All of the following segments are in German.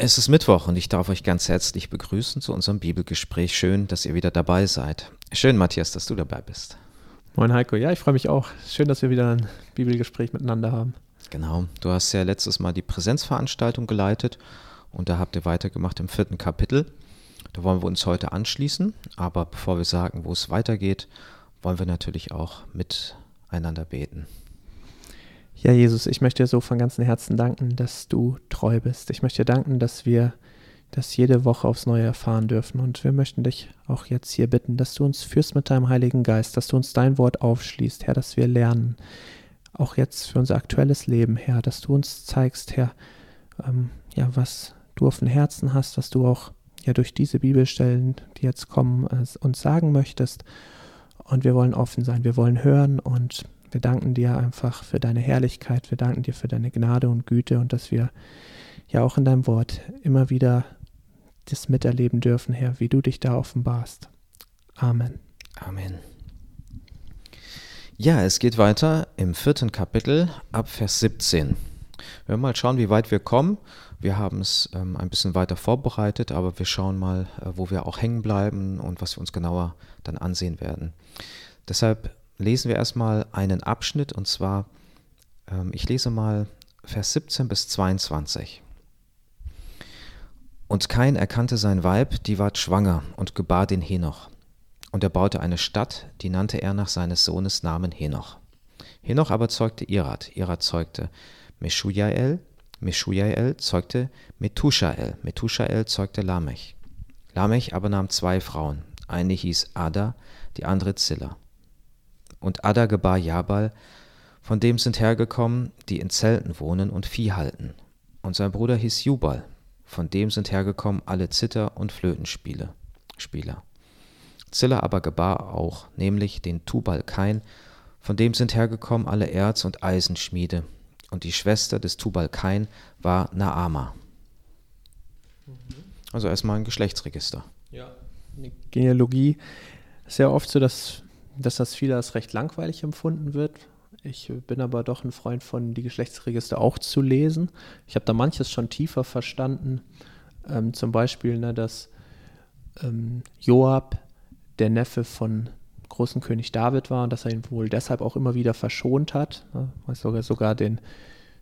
Es ist Mittwoch und ich darf euch ganz herzlich begrüßen zu unserem Bibelgespräch. Schön, dass ihr wieder dabei seid. Schön, Matthias, dass du dabei bist. Moin Heiko, ja, ich freue mich auch. Schön, dass wir wieder ein Bibelgespräch miteinander haben. Genau, du hast ja letztes Mal die Präsenzveranstaltung geleitet und da habt ihr weitergemacht im vierten Kapitel. Da wollen wir uns heute anschließen, aber bevor wir sagen, wo es weitergeht, wollen wir natürlich auch miteinander beten. Ja, Jesus, ich möchte dir so von ganzem Herzen danken, dass du treu bist. Ich möchte dir danken, dass wir das jede Woche aufs Neue erfahren dürfen. Und wir möchten dich auch jetzt hier bitten, dass du uns führst mit deinem Heiligen Geist, dass du uns dein Wort aufschließt, Herr, dass wir lernen. Auch jetzt für unser aktuelles Leben, Herr, dass du uns zeigst, Herr, ähm, ja, was du auf dem Herzen hast, was du auch ja durch diese Bibelstellen, die jetzt kommen, äh, uns sagen möchtest. Und wir wollen offen sein, wir wollen hören und wir danken dir einfach für deine Herrlichkeit, wir danken dir für deine Gnade und Güte und dass wir ja auch in deinem Wort immer wieder das miterleben dürfen, Herr, wie du dich da offenbarst. Amen. Amen. Ja, es geht weiter im vierten Kapitel ab Vers 17. Wir werden mal schauen, wie weit wir kommen. Wir haben es ähm, ein bisschen weiter vorbereitet, aber wir schauen mal, äh, wo wir auch hängen bleiben und was wir uns genauer dann ansehen werden. Deshalb lesen wir erstmal einen Abschnitt und zwar, ähm, ich lese mal Vers 17 bis 22. Und Kain erkannte sein Weib, die ward schwanger und gebar den Henoch. Und er baute eine Stadt, die nannte er nach seines Sohnes Namen Henoch. Henoch aber zeugte Irad, Irad zeugte Meshujael, Meshujael zeugte Methushael, Methushael zeugte Lamech. Lamech aber nahm zwei Frauen, eine hieß Ada, die andere Zilla. Und Ada gebar Jabal, von dem sind hergekommen, die in Zelten wohnen und Vieh halten. Und sein Bruder hieß Jubal, von dem sind hergekommen alle Zither- und Flötenspieler. Spieler. Zilla aber gebar auch, nämlich den Tubal Kain, von dem sind hergekommen alle Erz- und Eisenschmiede. Und die Schwester des Tubal Kain war Naama. Also erstmal ein Geschlechtsregister. Ja, eine Genealogie ja oft so, dass dass das viele als recht langweilig empfunden wird. Ich bin aber doch ein Freund von, die Geschlechtsregister auch zu lesen. Ich habe da manches schon tiefer verstanden. Ähm, zum Beispiel, ne, dass ähm, Joab der Neffe von großen König David war und dass er ihn wohl deshalb auch immer wieder verschont hat, ne, weil sogar, sogar den,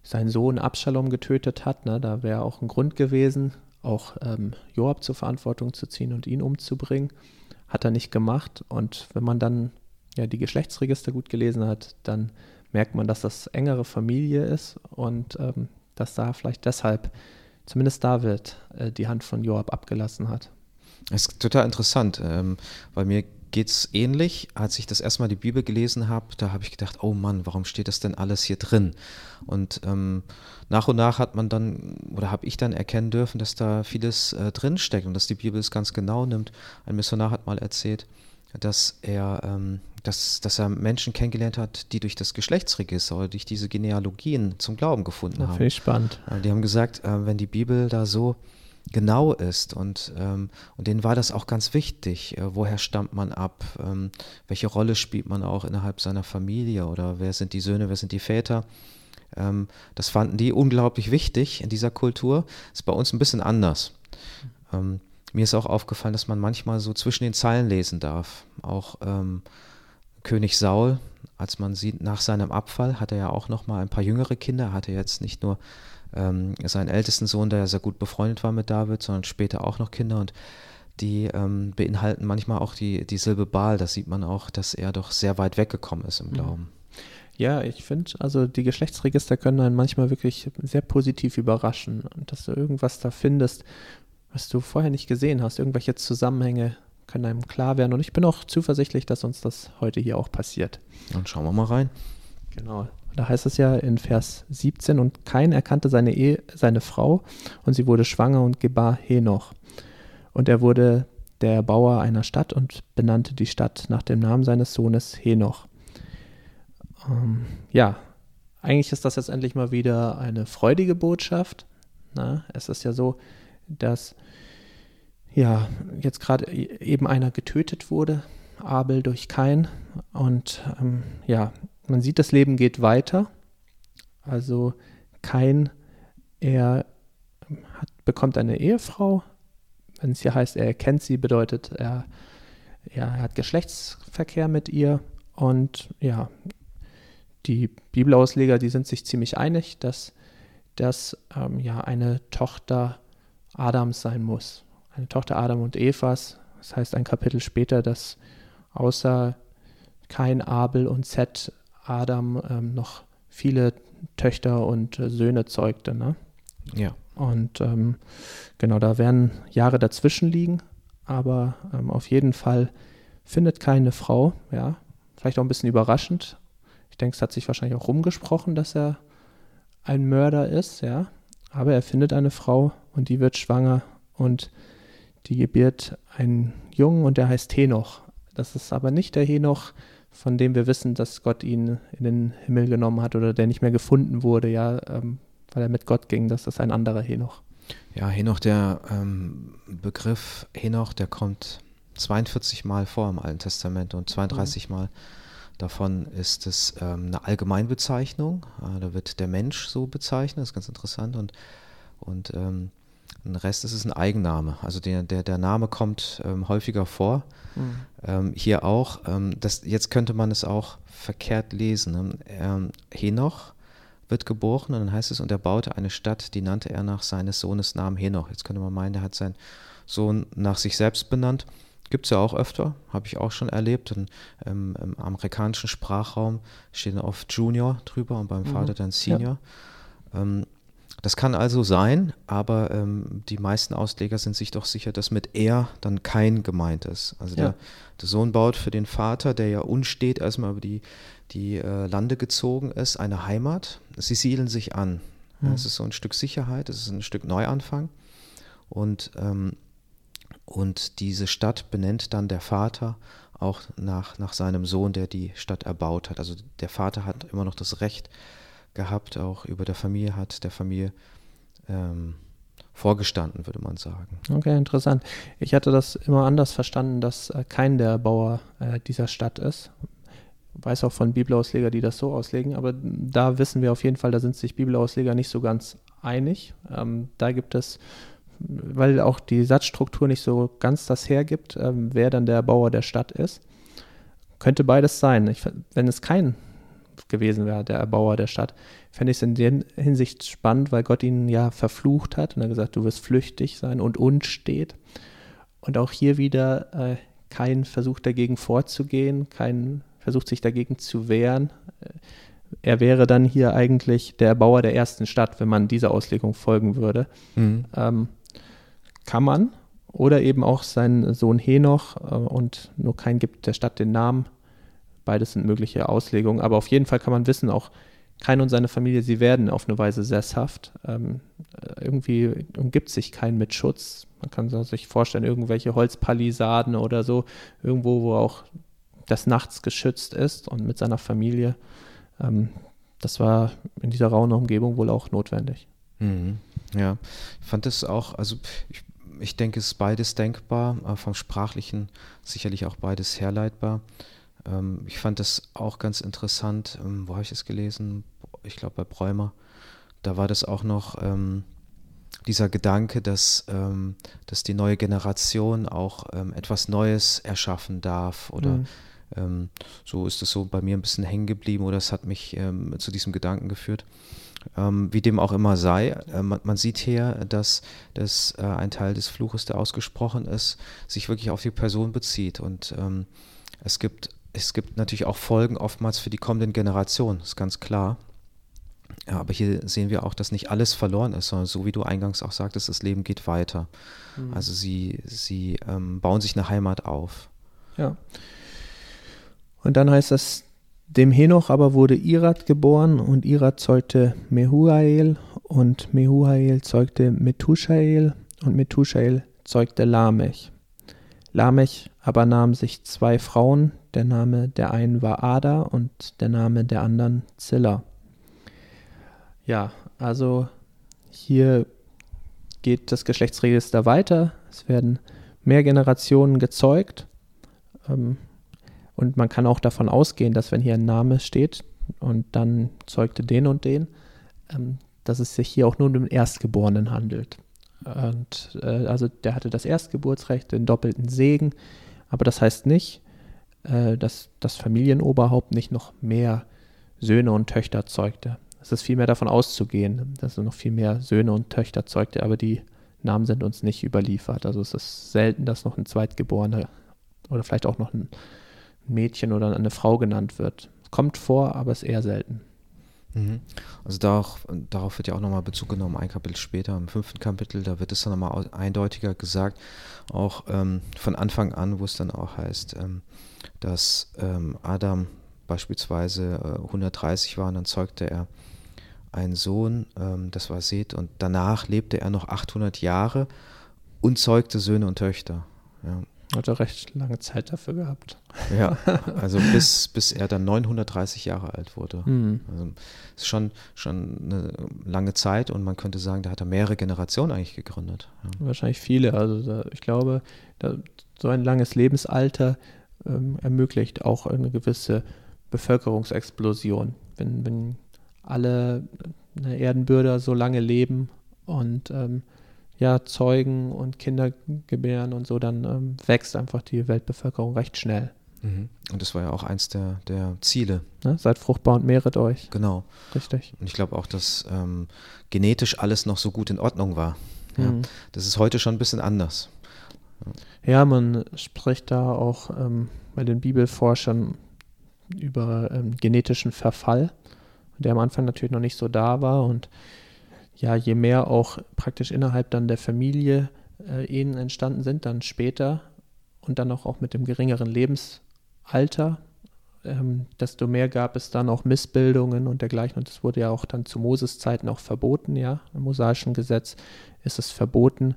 seinen Sohn Absalom getötet hat. Ne, da wäre auch ein Grund gewesen, auch ähm, Joab zur Verantwortung zu ziehen und ihn umzubringen. Hat er nicht gemacht. Und wenn man dann ja, die Geschlechtsregister gut gelesen hat, dann merkt man, dass das engere Familie ist und ähm, dass da vielleicht deshalb zumindest David äh, die Hand von Joab abgelassen hat. Das ist total interessant, ähm, weil mir geht es ähnlich. Als ich das erstmal die Bibel gelesen habe, da habe ich gedacht, oh Mann, warum steht das denn alles hier drin? Und ähm, nach und nach hat man dann, oder habe ich dann erkennen dürfen, dass da vieles äh, drinsteckt und dass die Bibel es ganz genau nimmt. Ein Missionar hat mal erzählt, dass er, ähm, dass, dass er Menschen kennengelernt hat, die durch das Geschlechtsregister oder durch diese Genealogien zum Glauben gefunden ja, haben. Finde ich spannend. Äh, die haben gesagt, äh, wenn die Bibel da so genau ist und, ähm, und denen war das auch ganz wichtig, äh, woher stammt man ab, ähm, welche Rolle spielt man auch innerhalb seiner Familie oder wer sind die Söhne, wer sind die Väter. Ähm, das fanden die unglaublich wichtig in dieser Kultur. Ist bei uns ein bisschen anders. Mir ist auch aufgefallen, dass man manchmal so zwischen den Zeilen lesen darf. Auch König Saul, als man sieht, nach seinem Abfall hat er ja auch noch mal ein paar jüngere Kinder. Er hatte jetzt nicht nur ähm, seinen ältesten Sohn, der sehr gut befreundet war mit David, sondern später auch noch Kinder und die ähm, beinhalten manchmal auch die, die Silbe Baal. Da sieht man auch, dass er doch sehr weit weggekommen ist im mhm. Glauben. Ja, ich finde, also die Geschlechtsregister können einen manchmal wirklich sehr positiv überraschen und dass du irgendwas da findest, was du vorher nicht gesehen hast. Irgendwelche Zusammenhänge können einem klar werden. Und ich bin auch zuversichtlich, dass uns das heute hier auch passiert. Dann schauen wir mal rein. Genau. Da heißt es ja in Vers 17, und kein erkannte seine, Ehe, seine Frau, und sie wurde schwanger und gebar Henoch. Und er wurde der Erbauer einer Stadt und benannte die Stadt nach dem Namen seines Sohnes Henoch. Ähm, ja, eigentlich ist das jetzt endlich mal wieder eine freudige Botschaft. Na, es ist ja so, dass ja, jetzt gerade e-, eben einer getötet wurde, Abel durch Kain. Und ähm, ja, man sieht, das Leben geht weiter. Also Kain, er hat, bekommt eine Ehefrau. Wenn es hier heißt, er erkennt sie, bedeutet er, ja, er hat Geschlechtsverkehr mit ihr. Und ja, die Bibelausleger, die sind sich ziemlich einig, dass das ähm, ja eine Tochter Adams sein muss. Eine Tochter Adam und Evas. Das heißt ein Kapitel später, dass außer Kain, Abel und Seth Adam ähm, noch viele Töchter und äh, Söhne zeugte. Ne? Ja. Und ähm, genau, da werden Jahre dazwischen liegen, aber ähm, auf jeden Fall findet keine Frau, ja, vielleicht auch ein bisschen überraschend. Ich denke, es hat sich wahrscheinlich auch rumgesprochen, dass er ein Mörder ist, ja, aber er findet eine Frau und die wird schwanger und die gebiert einen Jungen und der heißt Henoch. Das ist aber nicht der Henoch, von dem wir wissen, dass Gott ihn in den Himmel genommen hat oder der nicht mehr gefunden wurde, ja, ähm, weil er mit Gott ging. Das ist ein anderer Henoch. Ja, Henoch, der ähm, Begriff Henoch, der kommt 42 Mal vor im Alten Testament und 32 mhm. Mal davon ist es ähm, eine Allgemeinbezeichnung. Äh, da wird der Mensch so bezeichnet, das ist ganz interessant. Und, und ähm, ein Rest ist es ein Eigenname. Also der, der, der Name kommt ähm, häufiger vor. Mhm. Ähm, hier auch. Ähm, das, jetzt könnte man es auch verkehrt lesen. Ne? Henoch wird geboren und dann heißt es, und er baute eine Stadt, die nannte er nach seines Sohnes Namen Henoch. Jetzt könnte man meinen, er hat seinen Sohn nach sich selbst benannt. Gibt es ja auch öfter, habe ich auch schon erlebt. Und, ähm, Im amerikanischen Sprachraum steht oft Junior drüber und beim mhm. Vater dann Senior. Ja. Ähm, das kann also sein, aber ähm, die meisten Ausleger sind sich doch sicher, dass mit er dann kein gemeint ist. Also ja. der, der, Sohn baut für den Vater, der ja unstet erstmal über die, die äh, Lande gezogen ist, eine Heimat. Sie siedeln sich an. Mhm. Es ist so ein Stück Sicherheit, es ist ein Stück Neuanfang. Und, ähm, und diese Stadt benennt dann der Vater auch nach, nach seinem Sohn, der die Stadt erbaut hat. Also der Vater hat immer noch das Recht, gehabt, auch über der Familie hat, der Familie ähm, vorgestanden, würde man sagen. Okay, interessant. Ich hatte das immer anders verstanden, dass äh, kein der Bauer äh, dieser Stadt ist. Weiß auch von Bibelausleger, die das so auslegen, aber da wissen wir auf jeden Fall, da sind sich Bibelausleger nicht so ganz einig. Ähm, da gibt es, weil auch die Satzstruktur nicht so ganz das hergibt, ähm, wer dann der Bauer der Stadt ist. Könnte beides sein. Ich, wenn es kein gewesen wäre, der Erbauer der Stadt, fände ich es in der Hinsicht spannend, weil Gott ihn ja verflucht hat und er gesagt, du wirst flüchtig sein und unstet. Und auch hier wieder äh, kein Versuch dagegen vorzugehen, kein Versuch sich dagegen zu wehren. Er wäre dann hier eigentlich der Erbauer der ersten Stadt, wenn man dieser Auslegung folgen würde. Mhm. Ähm, kann man. Oder eben auch sein Sohn Henoch äh, und nur kein gibt der Stadt den Namen Beides sind mögliche Auslegungen, aber auf jeden Fall kann man wissen, auch Kain und seine Familie, sie werden auf eine Weise sesshaft. Ähm, irgendwie umgibt sich kein mit Schutz. Man kann sich vorstellen, irgendwelche Holzpalisaden oder so, irgendwo, wo auch das nachts geschützt ist und mit seiner Familie. Ähm, das war in dieser rauen Umgebung wohl auch notwendig. Mhm. Ja, ich fand es auch, also ich, ich denke, es ist beides denkbar, äh, vom Sprachlichen sicherlich auch beides herleitbar. Ähm, ich fand das auch ganz interessant. Ähm, wo habe ich es gelesen? Ich glaube bei Bräumer. Da war das auch noch ähm, dieser Gedanke, dass, ähm, dass die neue Generation auch ähm, etwas Neues erschaffen darf oder mhm. Ähm, so ist es so bei mir ein bisschen hängen geblieben oder es hat mich zu diesem Gedanken geführt. wie dem auch immer sei, äh, man, man, sieht hier, dass, dass äh, ein Teil des Fluches, der ausgesprochen ist, sich wirklich auf die Person bezieht und es gibt es gibt natürlich auch Folgen oftmals für die kommenden Generationen, ist ganz klar. Ja, aber hier sehen wir auch, dass nicht alles verloren ist, sondern so wie du eingangs auch sagtest, das Leben geht weiter. Mhm. Also sie, sie ähm, bauen sich eine Heimat auf. Ja. Und dann heißt es, dem Henoch aber wurde Irat geboren und Irat zeugte Mehuael und Mehuael zeugte Methushael und Methushael zeugte Lamech. Lamech aber nahm sich zwei Frauen, der Name der einen war Ada und der Name der anderen Zilla. Ja, also hier geht das Geschlechtsregister weiter. Es werden mehr Generationen gezeugt. Ähm, und man kann auch davon ausgehen, dass wenn hier ein Name steht und dann zeugte den und den, ähm, dass es sich hier auch nur um den Erstgeborenen handelt. Und äh, also der hatte das Erstgeburtsrecht, den doppelten Segen, aber das heißt nicht, äh, dass das Familienoberhaupt nicht noch mehr Söhne und Töchter zeugte. Es ist vielmehr davon auszugehen, dass er noch viel mehr Söhne und Töchter zeugte, aber die Namen sind uns nicht überliefert. Also es ist selten, dass noch ein Zweitgeborener oder vielleicht auch noch ein Mädchen oder eine Frau genannt wird. Kommt vor, aber ist eher selten. Mhm. Also darauf, darauf wird ja auch nochmal Bezug genommen, ein Kapitel später, im fünften Kapitel, da wird es dann nochmal eindeutiger gesagt, auch ähm, von Anfang an, wo es dann auch heißt, ähm, dass ähm, Adam beispielsweise äh, 130 war und dann zeugte er einen Sohn, ähm, das war Seth, und danach lebte er noch 800 Jahre und zeugte Söhne und Töchter. Ja. Hat er recht lange Zeit dafür gehabt. Ja, also bis, bis er dann 930 Jahre alt wurde. Mhm. Also ist schon, schon eine lange Zeit und man könnte sagen, da hat er mehrere Generationen eigentlich gegründet. Ja. Wahrscheinlich viele. Also ich glaube, so ein langes Lebensalter ähm, ermöglicht auch eine gewisse Bevölkerungsexplosion. Wenn, wenn alle eine Erdenbürger so lange leben und ähm, ja, Zeugen und Kinder gebären und so, dann ähm, wächst einfach die Weltbevölkerung recht schnell. Mhm. Und das war ja auch eins der, der Ziele. Ne? Seid fruchtbar und mehret euch. Genau. Richtig. Und ich glaube auch, dass ähm, genetisch alles noch so gut in Ordnung war. Ja, mhm. Das ist heute schon ein bisschen anders. Ja, man spricht da auch ähm, bei den Bibelforschern über ähm, genetischen Verfall, der am Anfang natürlich noch nicht so da war und ja, je mehr auch praktisch innerhalb dann der Familie äh, Ehen entstanden sind, dann später und dann auch, auch mit dem geringeren Lebensalter, ähm, desto mehr gab es dann auch Missbildungen und dergleichen. Und das wurde ja auch dann zu Moses Zeiten auch verboten, ja. Im mosaischen Gesetz ist es verboten,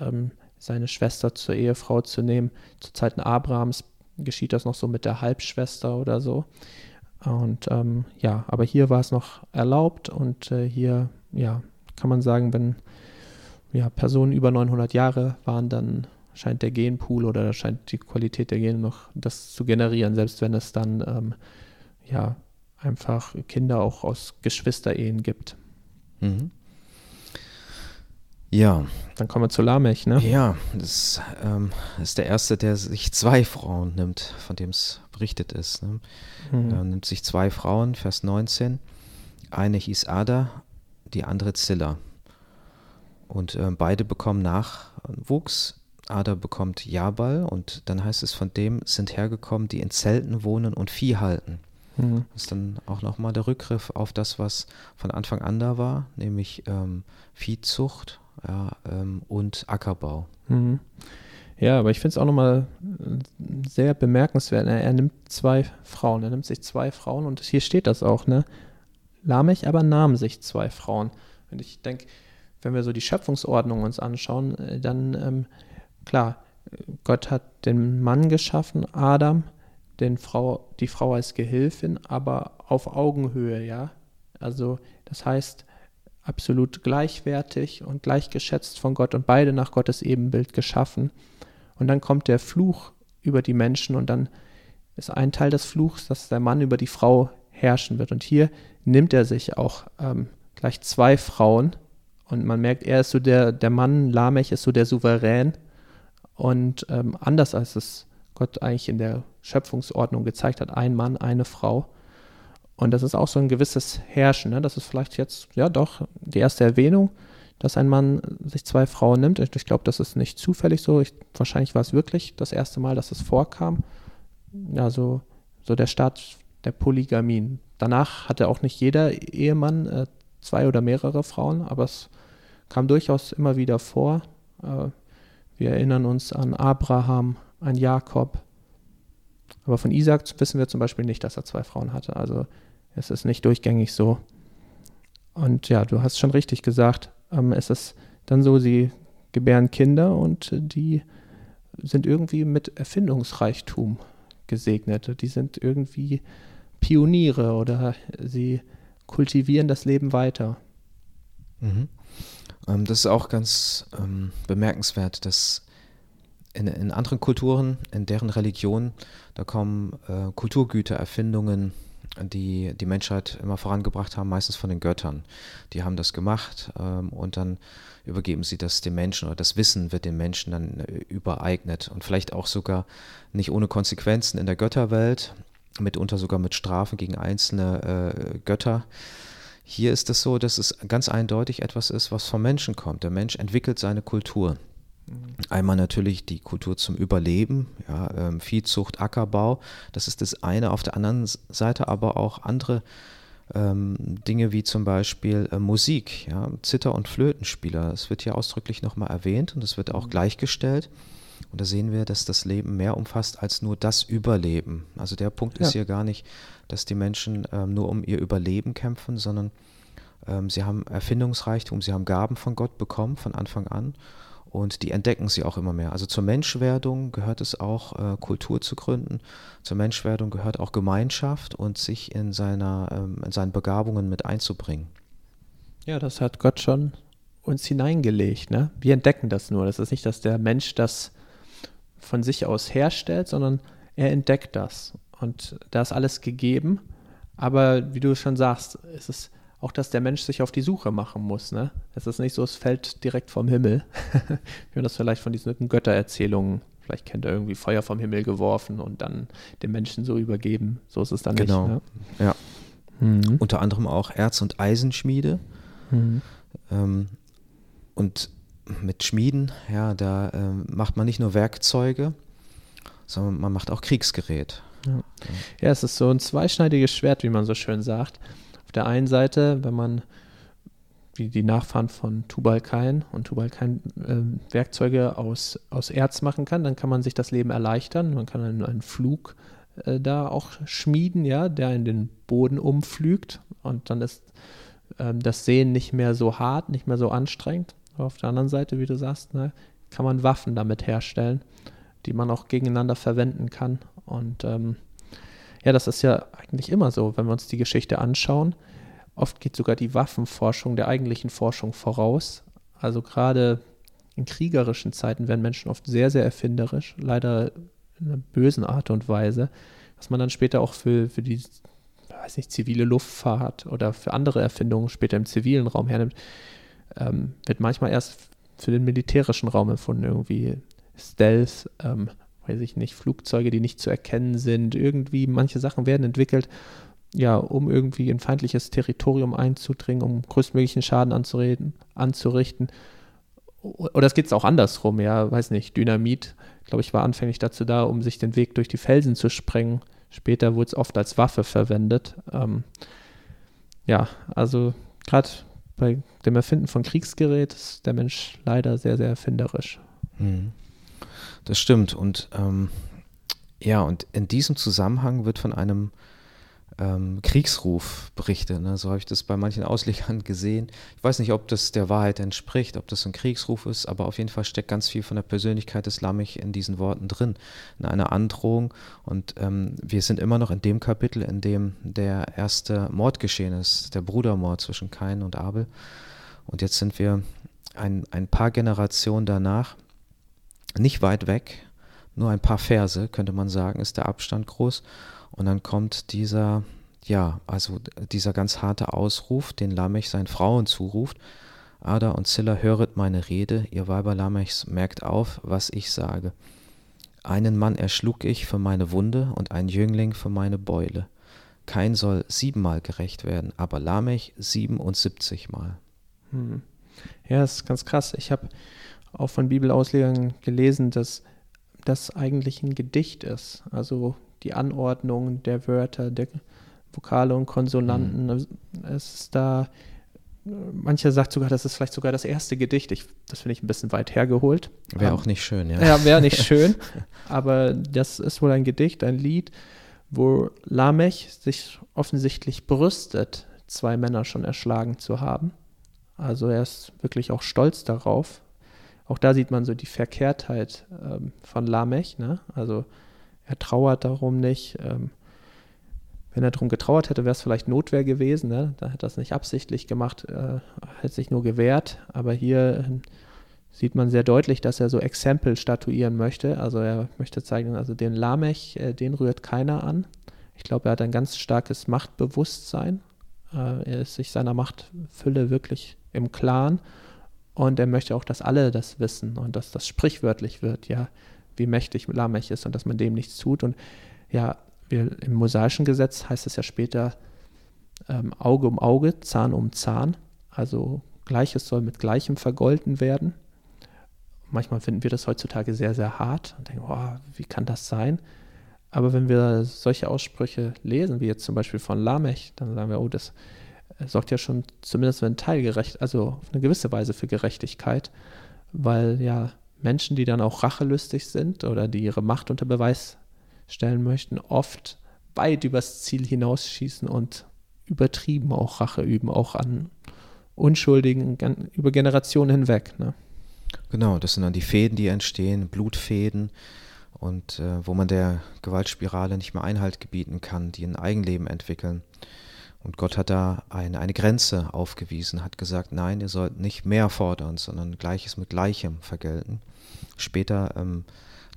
ähm, seine Schwester zur Ehefrau zu nehmen. Zu Zeiten Abrahams geschieht das noch so mit der Halbschwester oder so. Und ähm, ja, aber hier war es noch erlaubt und äh, hier, ja, kann man sagen, wenn ja, Personen über 900 Jahre waren, dann scheint der Genpool oder scheint die Qualität der Gene noch das zu generieren, selbst wenn es dann ähm, ja einfach Kinder auch aus Geschwisterehen gibt. Mhm. Ja. Dann kommen wir zu Lamech, ne? Ja, das ähm, ist der erste, der sich zwei Frauen nimmt, von dem es berichtet ist. Ne? Mhm. Er nimmt sich zwei Frauen, Vers 19. Eine hieß Ada die andere Zilla. Und äh, beide bekommen Nachwuchs. Ada bekommt Jabal und dann heißt es, von dem sind hergekommen, die in Zelten wohnen und Vieh halten. Mhm. Das ist dann auch nochmal der Rückgriff auf das, was von Anfang an da war, nämlich ähm, Viehzucht ja, ähm, und Ackerbau. Mhm. Ja, aber ich finde es auch nochmal äh, sehr bemerkenswert. Er, er, nimmt zwei Frauen, er nimmt sich zwei Frauen und hier steht das auch, ne? Lamech aber nahm sich zwei Frauen. Und ich denke, wenn wir so die Schöpfungsordnung uns anschauen, äh, dann ähm, klar, Gott hat den Mann geschaffen, Adam, den Frau, die Frau als Gehilfin, aber auf Augenhöhe, ja. Also das heißt absolut gleichwertig und gleichgeschätzt von Gott und beide nach Gottes Ebenbild geschaffen. Und dann kommt der Fluch über die Menschen und dann ist ein Teil des Fluchs, dass der Mann über die Frau herrschen wird. Und hier nimmt er sich auch ähm, gleich zwei Frauen und man merkt, er ist so der, der Mann, Lamech ist so der Souverän und ähm, anders als es Gott eigentlich in der Schöpfungsordnung gezeigt hat, ein Mann, eine Frau. Und das ist auch so ein gewisses Herrschen. Ne? Das ist vielleicht jetzt, ja doch, die erste Erwähnung, dass ein Mann sich zwei Frauen nimmt. Ich glaube, das ist nicht zufällig so. Ich, wahrscheinlich war es wirklich das erste Mal, dass es vorkam. Ja, so, so der Start der Polygamien. Danach hatte auch nicht jeder Ehemann äh, zwei oder mehrere Frauen, aber es kam durchaus immer wieder vor. Äh, wir erinnern uns an Abraham, an Jakob. Aber von Isaac wissen wir zum Beispiel nicht, dass er zwei Frauen hatte. Also es ist nicht durchgängig so. Und ja, du hast schon richtig gesagt, ähm, es ist dann so, sie gebären Kinder und die sind irgendwie mit Erfindungsreichtum gesegnet. Die sind irgendwie Pioniere oder sie kultivieren das Leben weiter. Mhm. Ähm, das ist auch ganz ähm, bemerkenswert, dass in, in, anderen Kulturen, in deren Religion, da kommen äh, Kulturgüter, Erfindungen die die Menschheit immer vorangebracht haben, meistens von den Göttern. Die haben das gemacht ähm, und dann übergeben sie das dem Menschen oder das Wissen wird den Menschen dann äh, übereignet und vielleicht auch sogar nicht ohne Konsequenzen in der Götterwelt, mitunter sogar mit Strafen gegen einzelne äh, Götter. Hier ist es so, dass es ganz eindeutig etwas ist, was vom Menschen kommt. Der Mensch entwickelt seine Kultur. Einmal natürlich die Kultur zum Überleben, ja, ähm, Viehzucht, Ackerbau, das ist das eine. Auf der anderen Seite aber auch andere ähm, Dinge wie zum Beispiel äh, Musik, ja, Zither- und Flötenspieler. Das wird hier ausdrücklich nochmal erwähnt und es wird auch mhm. gleichgestellt. Und da sehen wir, dass das Leben mehr umfasst als nur das Überleben. Also der Punkt ja. ist hier gar nicht, dass die Menschen ähm, nur um ihr Überleben kämpfen, sondern ähm, sie haben Erfindungsreichtum, sie haben Gaben von Gott bekommen von Anfang an und die entdecken sie auch immer mehr. Also zur Menschwerdung gehört es auch, äh, Kultur zu gründen. Zur Menschwerdung gehört auch Gemeinschaft und sich in, seiner, ähm, in seinen Begabungen mit einzubringen. Ja, das hat Gott schon uns hineingelegt. Ne? Wir entdecken das nur. Das ist nicht, dass der Mensch das von sich aus herstellt, sondern er entdeckt das. Und da ist alles gegeben. Aber wie du schon sagst, es ist auch, dass der Mensch sich auf die Suche machen muss. Ne? Es ist nicht so, es fällt direkt vom Himmel. Wie man das vielleicht von diesen Göttererzählungen, vielleicht kennt er irgendwie Feuer vom Himmel geworfen und dann dem Menschen so übergeben. So ist es dann genau. nicht. Ne? Ja. Mhm. Unter anderem auch Erz- und Eisenschmiede. Mhm. Ähm, und mit Schmieden, ja, da ähm, macht man nicht nur Werkzeuge, sondern man macht auch Kriegsgerät. Ja. ja, es ist so ein zweischneidiges Schwert, wie man so schön sagt der einen Seite, wenn man wie die Nachfahren von Tubalkain und Tubalkain äh, Werkzeuge aus, aus Erz machen kann, dann kann man sich das Leben erleichtern. Man kann einen, einen Flug äh, da auch schmieden, ja, der in den Boden umflügt und dann ist äh, das Sehen nicht mehr so hart, nicht mehr so anstrengend. Auf der anderen Seite, wie du sagst, ne, kann man Waffen damit herstellen, die man auch gegeneinander verwenden kann. Und ähm, ja, das ist ja eigentlich immer so, wenn wir uns die Geschichte anschauen. Oft geht sogar die Waffenforschung der eigentlichen Forschung voraus. Also gerade in kriegerischen Zeiten werden Menschen oft sehr, sehr erfinderisch, leider in einer bösen Art und Weise, was man dann später auch für, für die, weiß nicht, zivile Luftfahrt oder für andere Erfindungen später im zivilen Raum hernimmt, ähm, wird manchmal erst für den militärischen Raum empfunden, irgendwie Stealth, ähm, weiß ich nicht, Flugzeuge, die nicht zu erkennen sind. Irgendwie, manche Sachen werden entwickelt, ja, um irgendwie in feindliches Territorium einzudringen, um größtmöglichen Schaden anzureden, anzurichten. Oder es geht auch andersrum, ja, weiß nicht, Dynamit, glaube ich, war anfänglich dazu da, um sich den Weg durch die Felsen zu sprengen. Später wurde es oft als Waffe verwendet. Ähm, ja, also gerade bei dem Erfinden von Kriegsgerät ist der Mensch leider sehr, sehr erfinderisch. Mhm. Das stimmt. Und ähm, ja, und in diesem Zusammenhang wird von einem ähm, Kriegsruf berichtet. Ne? So habe ich das bei manchen Auslegern gesehen. Ich weiß nicht, ob das der Wahrheit entspricht, ob das ein Kriegsruf ist, aber auf jeden Fall steckt ganz viel von der Persönlichkeit des Lammich in diesen Worten drin, in einer Androhung. Und ähm, wir sind immer noch in dem Kapitel, in dem der erste Mord geschehen ist, der Brudermord zwischen Kain und Abel. Und jetzt sind wir ein, ein paar Generationen danach nicht weit weg, nur ein paar Verse, könnte man sagen, ist der Abstand groß. Und dann kommt dieser, ja, also dieser ganz harte Ausruf, den Lamech seinen Frauen zuruft. Ada und Zilla, höret meine Rede, ihr Weiber Lamechs, merkt auf, was ich sage. Einen Mann erschlug ich für meine Wunde und ein Jüngling für meine Beule. Kein soll siebenmal gerecht werden, aber Lamech siebenundsiebzigmal. Hm. Ja, das ist ganz krass. Ich habe auch von Bibelauslegern gelesen, dass das eigentlich ein Gedicht ist. Also die Anordnung der Wörter, der Vokale und Konsonanten. Mhm. Es ist da, mancher sagt sogar, das ist vielleicht sogar das erste Gedicht. Ich, das finde ich ein bisschen weit hergeholt. Wäre auch nicht schön, ja. Ja, wäre nicht schön. aber das ist wohl ein Gedicht, ein Lied, wo Lamech sich offensichtlich brüstet, zwei Männer schon erschlagen zu haben. Also er ist wirklich auch stolz darauf, auch da sieht man so die Verkehrtheit ähm, von Lamech. Ne? Also er trauert darum nicht. Ähm, wenn er darum getrauert hätte, wäre es vielleicht Notwehr gewesen. Ne? Da hätte er es nicht absichtlich gemacht, äh, hätte sich nur gewehrt. Aber hier äh, sieht man sehr deutlich, dass er so Exempel statuieren möchte. Also er möchte zeigen, also den Lamech, äh, den rührt keiner an. Ich glaube, er hat ein ganz starkes Machtbewusstsein. Äh, er ist sich seiner Machtfülle wirklich im Klaren und er möchte auch, dass alle das wissen und dass das sprichwörtlich wird, ja, wie mächtig Lamech ist und dass man dem nichts tut. Und ja, wir, im mosaischen Gesetz heißt es ja später ähm, Auge um Auge, Zahn um Zahn. Also Gleiches soll mit Gleichem vergolten werden. Manchmal finden wir das heutzutage sehr, sehr hart und denken, oh, wie kann das sein? Aber wenn wir solche Aussprüche lesen, wie jetzt zum Beispiel von Lamech, dann sagen wir, oh, das äh, sorgt ja schon zumindest für einen Teil gerecht, also auf eine gewisse Weise für Gerechtigkeit, weil ja Menschen, die dann auch rachelüstig sind oder die ihre Macht unter Beweis stellen möchten, oft weit übers Ziel hinausschießen und übertrieben auch Rache üben, auch an Unschuldigen über Generationen hinweg. Ne? Genau, das sind dann die Fäden, die entstehen, Blutfäden und äh, wo man der Gewaltspirale nicht mehr Einhalt gebieten kann, die ein Eigenleben entwickeln. Und Gott hat da eine, eine Grenze aufgewiesen, hat gesagt, nein, ihr sollt nicht mehr fordern, sondern Gleiches mit Gleichem vergelten. Später ähm,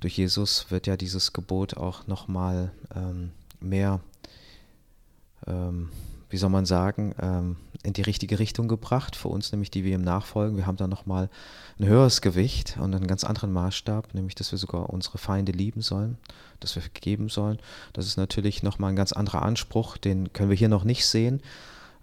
durch Jesus wird ja dieses Gebot auch nochmal ähm, mehr, ähm, wie soll man sagen, ähm, in die richtige Richtung gebracht, für uns nämlich, die wir ihm nachfolgen. Wir haben da nochmal ein höheres Gewicht und einen ganz anderen Maßstab, nämlich, dass wir sogar unsere Feinde lieben sollen, dass wir vergeben sollen. Das ist natürlich nochmal ein ganz anderer Anspruch, den können wir hier noch nicht sehen.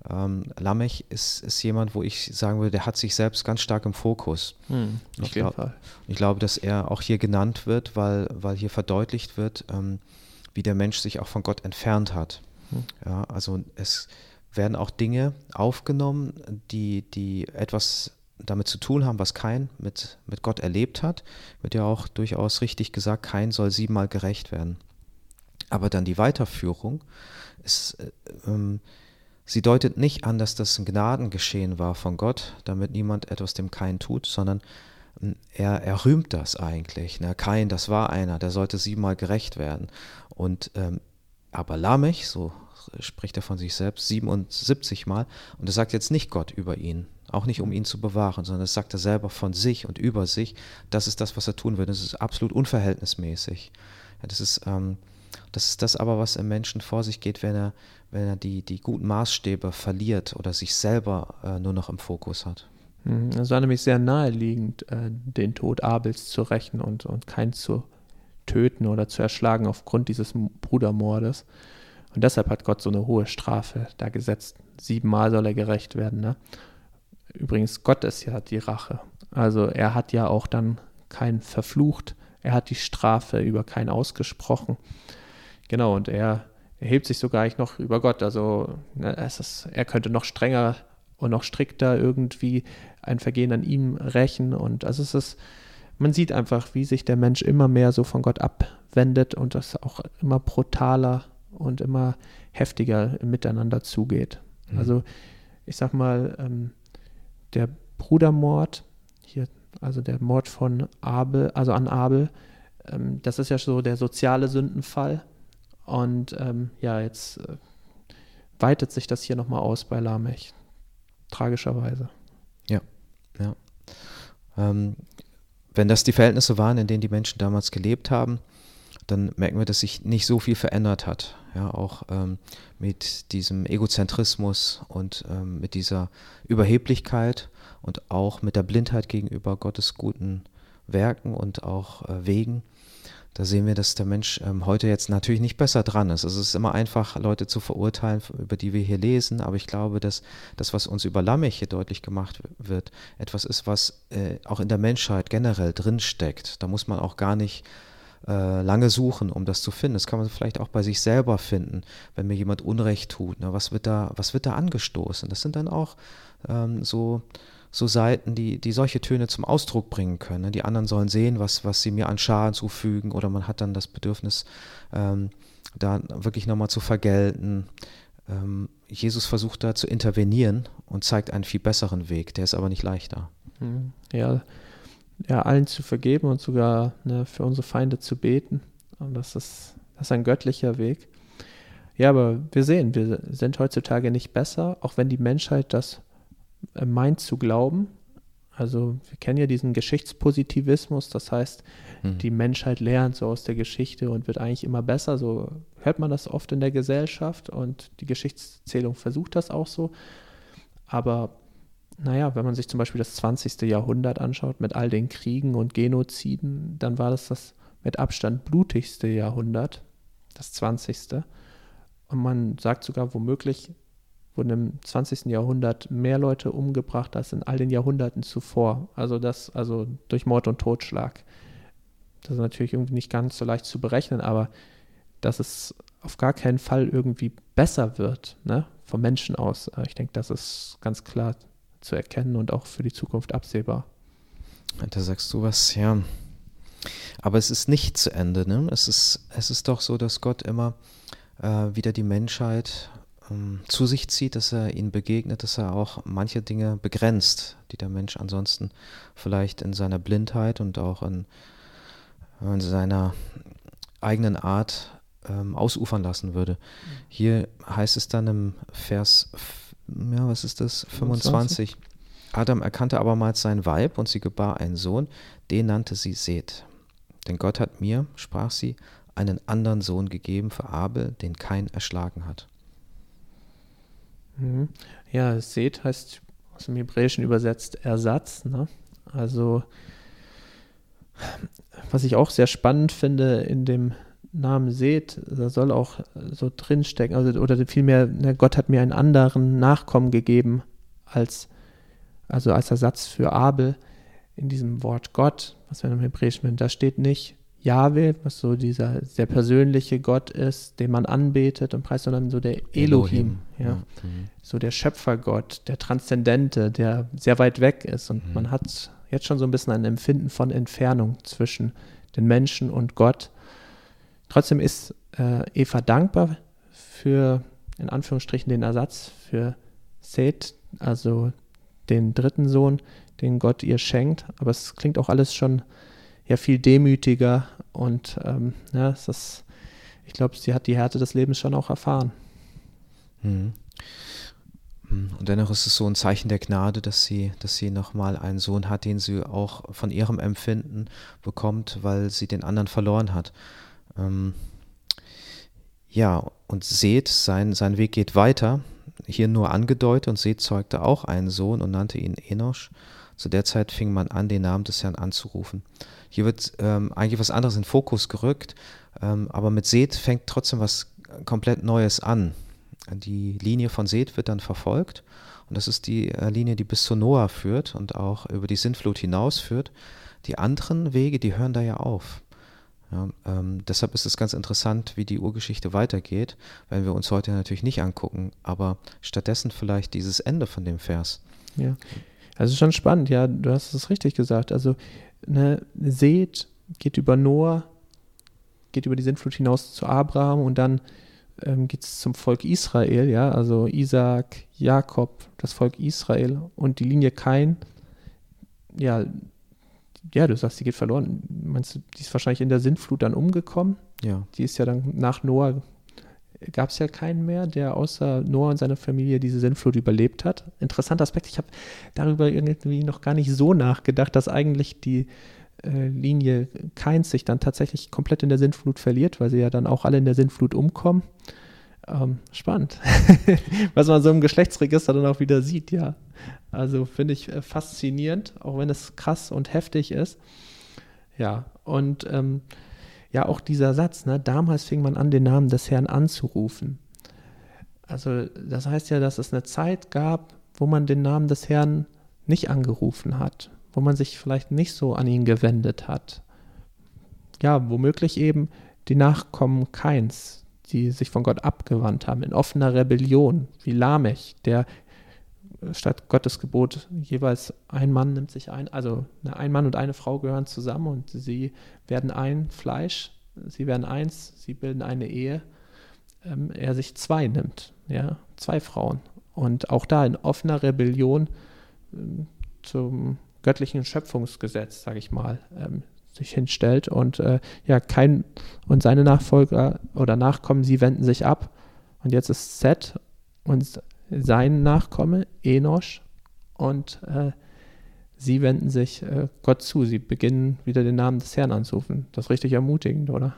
Ähm, Lamech ist, ist jemand, wo ich sagen würde, der hat sich selbst ganz stark im Fokus. Hm, ich, glaub, ich glaube, dass er auch hier genannt wird, weil, weil hier verdeutlicht wird, ähm, wie der Mensch sich auch von Gott entfernt hat. Hm. Ja, also es werden auch Dinge aufgenommen, die, die etwas damit zu tun haben, was kein mit, mit Gott erlebt hat. Wird ja auch durchaus richtig gesagt, kein soll siebenmal gerecht werden. Aber dann die Weiterführung ist, äh, ähm, sie deutet nicht an, dass das ein Gnadengeschehen war von Gott, damit niemand etwas dem Kain tut, sondern ähm, er, er rühmt das eigentlich. Ne? Kain, das war einer, der sollte siebenmal gerecht werden. Und ähm, aber Lamech, so spricht er von sich selbst 77 Mal. Und das sagt jetzt nicht Gott über ihn, auch nicht um ihn zu bewahren, sondern das sagt er selber von sich und über sich. Das ist das, was er tun würde. Das ist absolut unverhältnismäßig. Ja, das, ist, ähm, das ist das aber, was im Menschen vor sich geht, wenn er, wenn er die, die guten Maßstäbe verliert oder sich selber äh, nur noch im Fokus hat. Mhm, es war nämlich sehr naheliegend, äh, den Tod Abels zu rächen und, und keinen zu töten oder zu erschlagen aufgrund dieses Brudermordes. Und deshalb hat Gott so eine hohe Strafe da gesetzt. Siebenmal soll er gerecht werden. Ne? Übrigens, Gott ist ja die Rache. Also er hat ja auch dann keinen verflucht. Er hat die Strafe über keinen ausgesprochen. Genau, und er erhebt sich sogar eigentlich noch über Gott. Also ne, ist, er könnte noch strenger und noch strikter irgendwie ein Vergehen an ihm rächen. Und also es ist, man sieht einfach, wie sich der Mensch immer mehr so von Gott abwendet und das auch immer brutaler und immer heftiger miteinander zugeht. Mhm. Also ich sag mal, ähm, der Brudermord, hier, also der Mord von Abel, also an Abel, ähm, das ist ja so der soziale Sündenfall. Und ähm, ja, jetzt äh, weitet sich das hier nochmal aus bei Lamech. Tragischerweise. Ja, ja. Wenn das die Verhältnisse waren, in denen die Menschen damals gelebt haben, dann merken wir, dass sich nicht so viel verändert hat. Ja, auch ähm, mit diesem Egozentrismus und ähm, mit dieser Überheblichkeit und auch mit der Blindheit gegenüber Gottes guten Werken und auch äh, Wegen. Da sehen wir, dass der Mensch ähm, heute jetzt natürlich nicht besser dran ist. Also es ist immer einfach, Leute zu verurteilen, über die wir hier lesen, aber ich glaube, dass das, was uns über Lamech hier deutlich gemacht wird, etwas ist, was äh, auch in der Menschheit generell drinsteckt. Da muss man auch gar nicht äh, lange suchen, um das zu finden. Das kann man vielleicht auch bei sich selber finden, wenn mir jemand Unrecht tut. Ne? Was, wird da, was wird da angestoßen? Das sind dann auch ähm, so, so Seiten, die, die solche Töne zum Ausdruck bringen können. Ne? Die anderen sollen sehen, was, was sie mir an Schaden zufügen oder man hat dann das Bedürfnis, ähm, da wirklich nochmal zu vergelten. Ähm, Jesus versucht da zu intervenieren und zeigt einen viel besseren Weg. Der ist aber nicht leichter. Hm. Ja, ja, allen zu vergeben und sogar ne, für unsere Feinde zu beten. Und das ist, das ist ein göttlicher Weg. Ja, aber wir sehen, wir sind heutzutage nicht besser, auch wenn die Menschheit das meint zu glauben. Also wir kennen ja diesen Geschichtspositivismus, das heißt, Mhm. die Menschheit lernt so aus der Geschichte und wird eigentlich immer besser. So hört man das oft in der Gesellschaft und die Geschichtszählung versucht das auch so. Aber naja, wenn man sich zum Beispiel das 20. Jahrhundert anschaut mit all den Kriegen und Genoziden, dann war das das mit Abstand blutigste Jahrhundert, das 20. Und man sagt sogar, womöglich wurden im 20. Jahrhundert mehr Leute umgebracht als in all den Jahrhunderten zuvor. Also das, also durch Mord und Totschlag. Das ist natürlich irgendwie nicht ganz so leicht zu berechnen, aber dass es auf gar keinen Fall irgendwie besser wird, ne, vom Menschen aus. Ich denke, das ist ganz klar zu erkennen und auch für die Zukunft absehbar. Da sagst du was, ja. Aber es ist nicht zu Ende, ne? Es ist, es ist doch so, dass Gott immer äh, wieder die Menschheit ähm, zu sich zieht, dass er ihnen begegnet, dass er auch manche Dinge begrenzt, die der Mensch ansonsten vielleicht in seiner Blindheit und auch in, in seiner eigenen Art ähm, ausufern lassen würde. Hier heißt es dann im Vers, ja, was ist das? 25. 25. Adam erkannte abermals sein Weib und sie gebar einen Sohn, den nannte sie Seth. Denn Gott hat mir, sprach sie, einen anderen Sohn gegeben für Abel, den kein erschlagen hat. Mhm. Ja, Seth heißt aus dem Hebräischen übersetzt Ersatz. Ne? Also, was ich auch sehr spannend finde in dem Namen Seth, da soll auch so drinstecken, also, oder vielmehr, ne, Gott hat mir einen anderen Nachkommen gegeben als, also als Ersatz für Abel. In diesem Wort Gott, was wir im Hebräischen finden, da steht nicht Jahwe, was so dieser sehr persönliche Gott ist, den man anbetet und preist, sondern so der Elohim, Elohim. Ja. ja. Mhm. so der Schöpfergott, der Transzendente, der sehr weit weg ist. Und mhm. man hat jetzt schon so ein bisschen ein Empfinden von Entfernung zwischen den Menschen und Gott. Trotzdem ist äh, Eva dankbar für, in Anführungsstrichen, den Ersatz für Seth, also den dritten Sohn, den Gott ihr schenkt. Aber es klingt auch alles schon ja viel demütiger und ähm, ja, es ist, ich glaube, sie hat die Härte des Lebens schon auch erfahren. Mhm. mhm. Und dennoch ist es so ein Zeichen der Gnade, dass sie, dass sie nochmal einen Sohn hat, den sie auch von ihrem Empfinden bekommt, weil sie den anderen verloren hat. Ähm, ja, und seht, sein, sein Weg geht weiter. Hier nur angedeutet und Seth zeugte auch einen Sohn und nannte ihn Enosch. Zu der Zeit fing man an, den Namen des Herrn anzurufen. Hier wird ähm, eigentlich was anderes in Fokus gerückt, ähm, aber mit Seth fängt trotzdem was komplett Neues an. Die Linie von Seth wird dann verfolgt und das ist die äh, Linie, die bis zu Noah führt und auch über die Sintflut hinausführt. Die anderen Wege, die hören da ja auf. Ja, ähm, deshalb ist es ganz interessant, wie die Urgeschichte weitergeht, wenn wir uns heute natürlich nicht angucken, aber stattdessen vielleicht dieses Ende von dem Vers. Ja, also schon spannend, ja, du hast es richtig gesagt. Also ne, Seth geht über Noah, geht über die Sintflut hinaus zu Abraham und dann ähm, geht es zum Volk Israel, ja, also Isaac, Jakob, das Volk Israel und die Linie Kain, ja, ja, du sagst, die geht verloren. Meinst du, die ist wahrscheinlich in der Sintflut dann umgekommen? Ja. Die ist ja dann nach Noah, gab es ja keinen mehr, der außer Noah und seiner Familie diese Sintflut überlebt hat. Interessanter Aspekt, ich habe darüber irgendwie noch gar nicht so nachgedacht, dass eigentlich die äh, Linie Keins sich dann tatsächlich komplett in der Sintflut verliert, weil sie ja dann auch alle in der Sintflut umkommen. Ähm, spannend. Was man so im Geschlechtsregister dann auch wieder sieht, ja. Also finde ich äh, faszinierend, auch wenn es krass und heftig ist. Ja, und ähm, ja, auch dieser Satz, ne, damals fing man an, den Namen des Herrn anzurufen. Also das heißt ja, dass es eine Zeit gab, wo man den Namen des Herrn nicht angerufen hat, wo man sich vielleicht nicht so an ihn gewendet hat. Ja, womöglich eben die Nachkommen Keins, die sich von Gott abgewandt haben, in offener Rebellion, wie Lamech, der statt Gottes Gebot jeweils ein Mann nimmt sich ein, also ein Mann und eine Frau gehören zusammen und sie werden ein Fleisch, sie werden eins, sie bilden eine Ehe, ähm, er sich zwei nimmt, ja, zwei Frauen. Und auch da in offener Rebellion ähm, zum göttlichen Schöpfungsgesetz, sage ich mal, ähm, sich hinstellt und äh, ja, kein und seine Nachfolger oder Nachkommen, sie wenden sich ab. Und jetzt ist Seth und sein Nachkomme, Enosch, und äh, sie wenden sich äh, Gott zu. Sie beginnen wieder den Namen des Herrn anzurufen. Das ist richtig ermutigend, oder?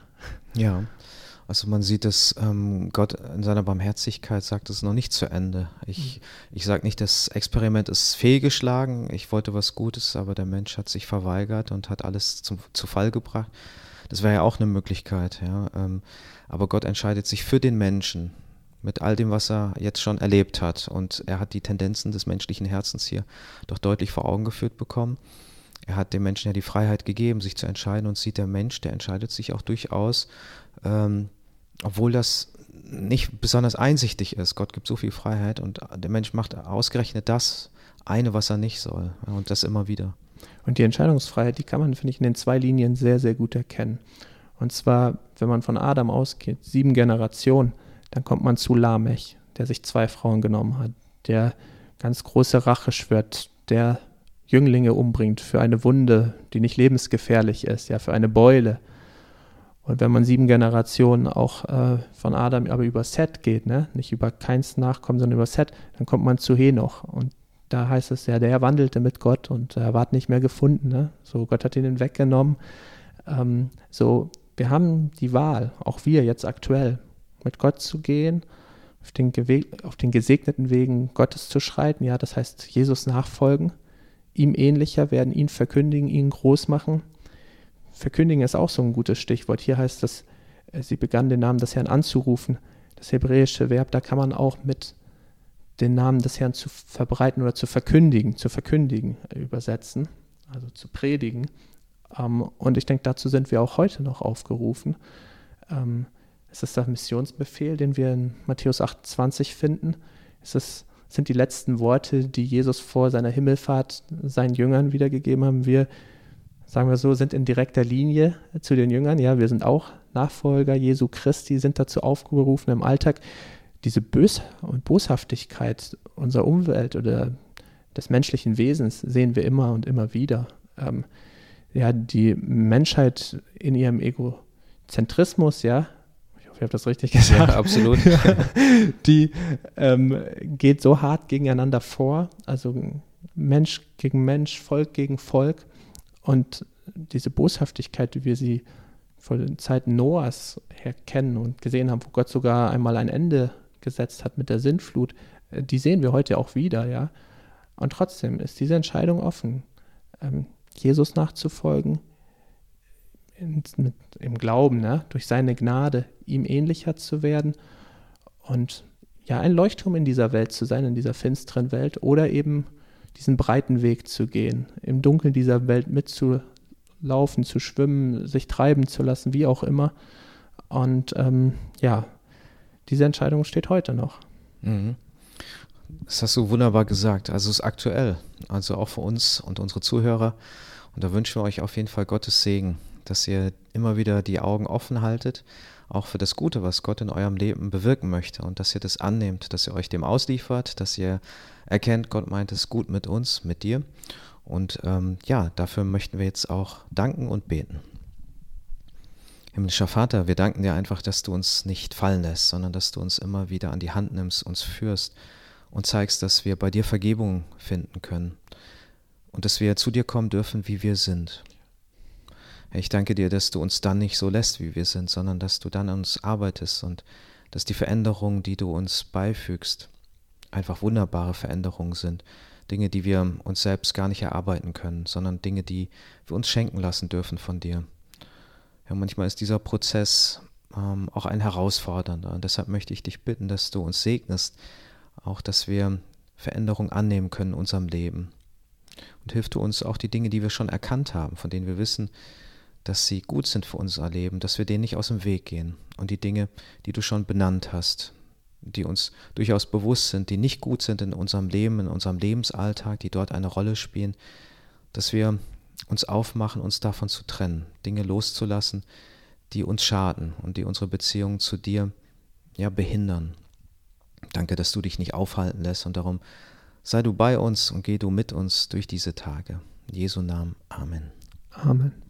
Ja. Also man sieht es, ähm, Gott in seiner Barmherzigkeit sagt es noch nicht zu Ende. Ich, mhm. ich sage nicht, das Experiment ist fehlgeschlagen. Ich wollte was Gutes, aber der Mensch hat sich verweigert und hat alles zum, zu Fall gebracht. Das wäre ja auch eine Möglichkeit. Ja. Ähm, aber Gott entscheidet sich für den Menschen mit all dem, was er jetzt schon erlebt hat. Und er hat die Tendenzen des menschlichen Herzens hier doch deutlich vor Augen geführt bekommen. Er hat dem Menschen ja die Freiheit gegeben, sich zu entscheiden und sieht der Mensch, der entscheidet sich auch durchaus ähm, obwohl das nicht besonders einsichtig ist. Gott gibt so viel Freiheit und der Mensch macht ausgerechnet das eine, was er nicht soll. Und das immer wieder. Und die Entscheidungsfreiheit, die kann man, finde ich, in den zwei Linien sehr, sehr gut erkennen. Und zwar, wenn man von Adam ausgeht, sieben Generationen, dann kommt man zu Lamech, der sich zwei Frauen genommen hat, der ganz große Rache schwört, der Jünglinge umbringt für eine Wunde, die nicht lebensgefährlich ist, ja, für eine Beule. Und wenn man sieben Generationen auch äh, von Adam aber über Set geht, ne? nicht über keins Nachkommen, sondern über Set, dann kommt man zu Henoch. Und da heißt es ja, der wandelte mit Gott und er ward nicht mehr gefunden. Ne? So, Gott hat ihn weggenommen. Ähm, so, wir haben die Wahl, auch wir jetzt aktuell, mit Gott zu gehen, auf den, auf den gesegneten Wegen Gottes zu schreiten. Ja, das heißt, Jesus nachfolgen, ihm ähnlicher werden, ihn verkündigen, ihn groß machen Verkündigen ist auch so ein gutes Stichwort. Hier heißt es, äh, sie begann den Namen des Herrn anzurufen. Das hebräische Verb, da kann man auch mit den Namen des Herrn zu verbreiten oder zu verkündigen, zu verkündigen übersetzen, also zu predigen. Ähm, und ich denke, dazu sind wir auch heute noch aufgerufen. Ist der Missionsbefehl, den wir in Matthäus 28 finden. Ist, sind die letzten Worte, die Jesus vor seiner Himmelfahrt seinen Jüngern wiedergegeben haben. Wir sagen wir so, sind in direkter Linie zu den Jüngern. Ja, wir sind auch Nachfolger Jesu Christi, sind dazu aufgerufen im Alltag, diese Bös und Boshaftigkeit unserer Umwelt oder des menschlichen Wesens sehen wir immer und immer wieder. Ähm, ja, die Menschheit in ihrem Egozentrismus, ja, ich habe das richtig gesagt. Ja, absolut. die ähm, geht so hart gegeneinander vor, also Mensch gegen Mensch, Volk gegen Volk. Und diese Boshaftigkeit, wie wir sie vor den Zeiten Noahs her kennen und gesehen haben, wo Gott sogar einmal ein Ende gesetzt hat mit der Sintflut, äh, die sehen wir heute auch wieder, ja. Und trotzdem ist diese Entscheidung offen, ähm, Jesus nachzufolgen, in, mit, im Glauben, ne? durch seine Gnade ihm ähnlicher zu werden und ja, ein Leuchtturm in dieser Welt zu sein, in dieser finsteren Welt oder eben diesen breiten Weg zu gehen, im Dunkeln dieser Welt mitzulaufen, zu schwimmen, sich treiben zu lassen, wie auch immer. Und ähm, ja, diese Entscheidung steht heute noch. Mhm. Das hast du wunderbar gesagt. Also es ist aktuell. Also auch für uns und unsere Zuhörer. Und da wünschen wir euch auf jeden Fall Gottes Segen, dass ihr immer wieder die Augen offen haltet, auch für das Gute, was Gott in eurem Leben bewirken möchte. Und dass ihr das annehmt, dass ihr euch dem ausliefert, dass ihr erkennt, Gott meint es gut mit uns, mit dir. Und ähm, ja, dafür möchten wir jetzt auch danken und beten. Himmlischer Vater, wir danken dir einfach, dass du uns nicht fallen lässt, sondern dass du uns immer wieder an die Hand nimmst, uns führst und zeigst, dass wir bei dir Vergebung finden können und dass wir zu dir kommen dürfen, wie wir sind. Ich danke dir, dass du uns dann nicht so lässt, wie wir sind, sondern dass du dann an uns arbeitest und dass die Veränderungen, die du uns beifügst, einfach wunderbare Veränderungen sind. Dinge, die wir uns selbst gar nicht erarbeiten können, sondern Dinge, die wir uns schenken lassen dürfen von dir. Ja, manchmal ist dieser Prozess ähm, auch ein herausfordernder. Und deshalb möchte ich dich bitten, dass du uns segnest, auch dass wir Veränderung annehmen können in unserem Leben. Und hilf du uns auch die Dinge, die wir schon erkannt haben, von denen wir wissen, dass sie gut sind für unser Leben, dass wir denen nicht aus dem Weg gehen. Und die Dinge, die du schon benannt hast, die uns durchaus bewusst sind, die nicht gut sind in unserem Leben, in unserem Lebensalltag, die dort eine Rolle spielen, dass wir uns aufmachen, uns davon zu trennen, Dinge loszulassen, die uns schaden und die unsere Beziehung zu dir ja behindern. Danke, dass du dich nicht aufhalten lässt und darum sei du bei uns und geh du mit uns durch diese Tage. In Jesu Namen. Amen. Amen.